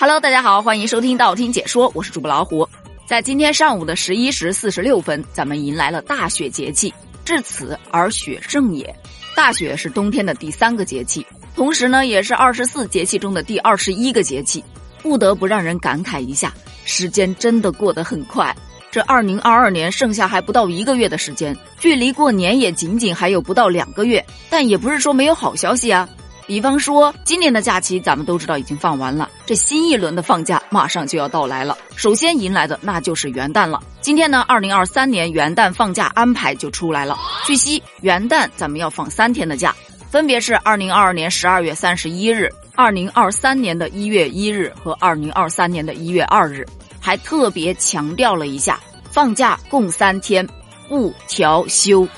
Hello，大家好，欢迎收听道听解说，我是主播老虎。在今天上午的十一时四十六分，咱们迎来了大雪节气，至此而雪盛也。大雪是冬天的第三个节气，同时呢，也是二十四节气中的第二十一个节气，不得不让人感慨一下，时间真的过得很快。这二零二二年剩下还不到一个月的时间，距离过年也仅仅还有不到两个月，但也不是说没有好消息啊。比方说，今年的假期咱们都知道已经放完了，这新一轮的放假马上就要到来了。首先迎来的那就是元旦了。今天呢，二零二三年元旦放假安排就出来了。据悉，元旦咱们要放三天的假，分别是二零二二年十二月三十一日、二零二三年的一月一日和二零二三年的一月二日，还特别强调了一下，放假共三天，不调休。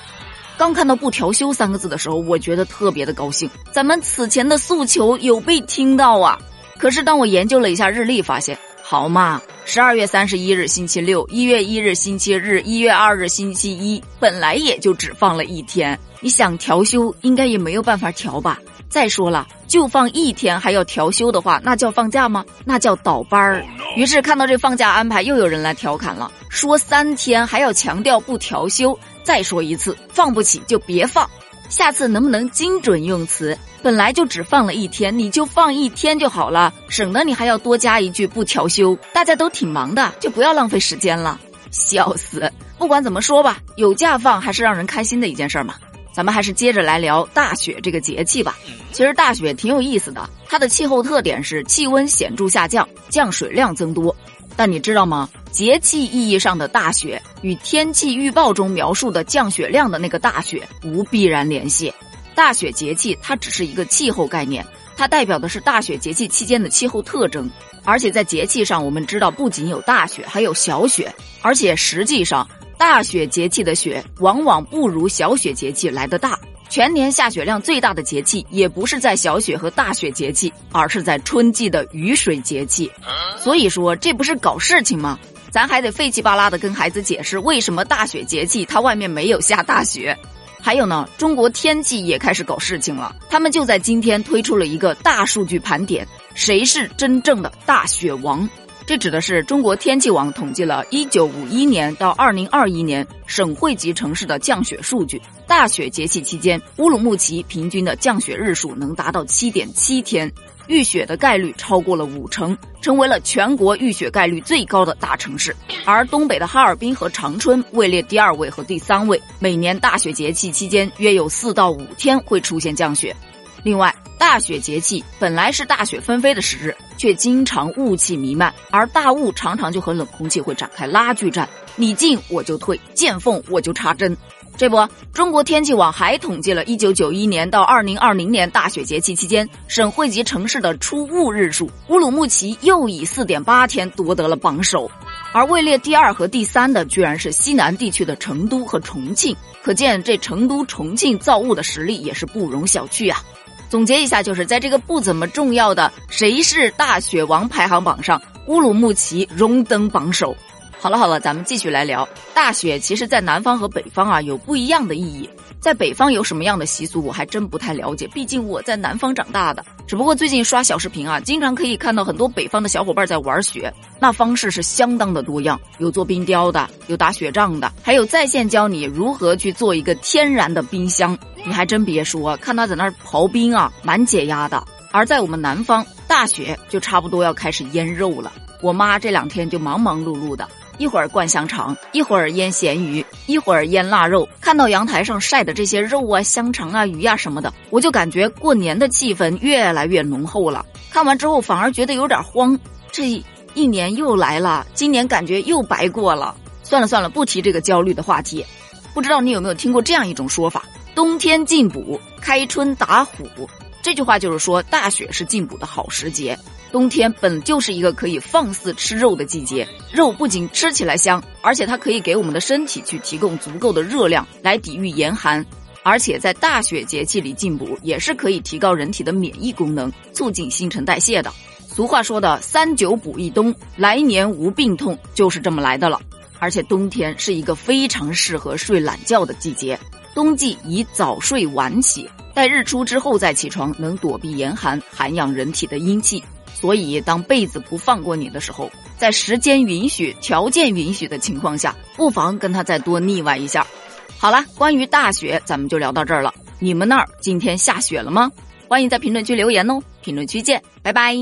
刚看到“不调休”三个字的时候，我觉得特别的高兴，咱们此前的诉求有被听到啊。可是当我研究了一下日历，发现，好嘛，十二月三十一日星期六，一月一日星期日，一月二日星期一，本来也就只放了一天，你想调休，应该也没有办法调吧。再说了，就放一天还要调休的话，那叫放假吗？那叫倒班儿。于是看到这放假安排，又有人来调侃了，说三天还要强调不调休。再说一次，放不起就别放，下次能不能精准用词？本来就只放了一天，你就放一天就好了，省得你还要多加一句不调休。大家都挺忙的，就不要浪费时间了。笑死！不管怎么说吧，有假放还是让人开心的一件事嘛。咱们还是接着来聊大雪这个节气吧。其实大雪挺有意思的，它的气候特点是气温显著下降，降水量增多。但你知道吗？节气意义上的大雪与天气预报中描述的降雪量的那个大雪无必然联系。大雪节气它只是一个气候概念，它代表的是大雪节气期间的气候特征。而且在节气上，我们知道不仅有大雪，还有小雪。而且实际上，大雪节气的雪往往不如小雪节气来的大。全年下雪量最大的节气，也不是在小雪和大雪节气，而是在春季的雨水节气。所以说，这不是搞事情吗？咱还得费气巴拉的跟孩子解释为什么大雪节气它外面没有下大雪。还有呢，中国天气也开始搞事情了，他们就在今天推出了一个大数据盘点，谁是真正的大雪王？这指的是中国天气网统计了1951年到2021年省会级城市的降雪数据。大雪节气期间，乌鲁木齐平均的降雪日数能达到7.7天。遇雪的概率超过了五成，成为了全国遇雪概率最高的大城市。而东北的哈尔滨和长春位列第二位和第三位，每年大雪节气期间约有四到五天会出现降雪。另外，大雪节气本来是大雪纷飞的时日，却经常雾气弥漫，而大雾常常就和冷空气会展开拉锯战，你进我就退，见缝我就插针。这不，中国天气网还统计了1991年到2020年大雪节气期间省会级城市的出雾日数，乌鲁木齐又以4.8天夺得了榜首，而位列第二和第三的居然是西南地区的成都和重庆，可见这成都、重庆造雾的实力也是不容小觑啊。总结一下，就是在这个不怎么重要的谁是大雪王排行榜上，乌鲁木齐荣登榜首。好了好了，咱们继续来聊大雪。其实，在南方和北方啊，有不一样的意义。在北方有什么样的习俗，我还真不太了解。毕竟我在南方长大的。只不过最近刷小视频啊，经常可以看到很多北方的小伙伴在玩雪，那方式是相当的多样，有做冰雕的，有打雪仗的，还有在线教你如何去做一个天然的冰箱。你还真别说，看他在那儿刨冰啊，蛮解压的。而在我们南方，大雪就差不多要开始腌肉了。我妈这两天就忙忙碌碌的。一会儿灌香肠，一会儿腌咸鱼，一会儿腌腊肉。看到阳台上晒的这些肉啊、香肠啊、鱼呀什么的，我就感觉过年的气氛越来越浓厚了。看完之后反而觉得有点慌，这一年又来了，今年感觉又白过了。算了算了，不提这个焦虑的话题。不知道你有没有听过这样一种说法：冬天进补，开春打虎。这句话就是说，大雪是进补的好时节。冬天本就是一个可以放肆吃肉的季节，肉不仅吃起来香，而且它可以给我们的身体去提供足够的热量来抵御严寒，而且在大雪节气里进补也是可以提高人体的免疫功能，促进新陈代谢的。俗话说的“三九补一冬，来年无病痛”就是这么来的了。而且冬天是一个非常适合睡懒觉的季节，冬季宜早睡晚起，待日出之后再起床，能躲避严寒，涵养人体的阴气。所以当被子不放过你的时候，在时间允许、条件允许的情况下，不妨跟他再多腻歪一下。好了，关于大雪，咱们就聊到这儿了。你们那儿今天下雪了吗？欢迎在评论区留言哦，评论区见，拜拜。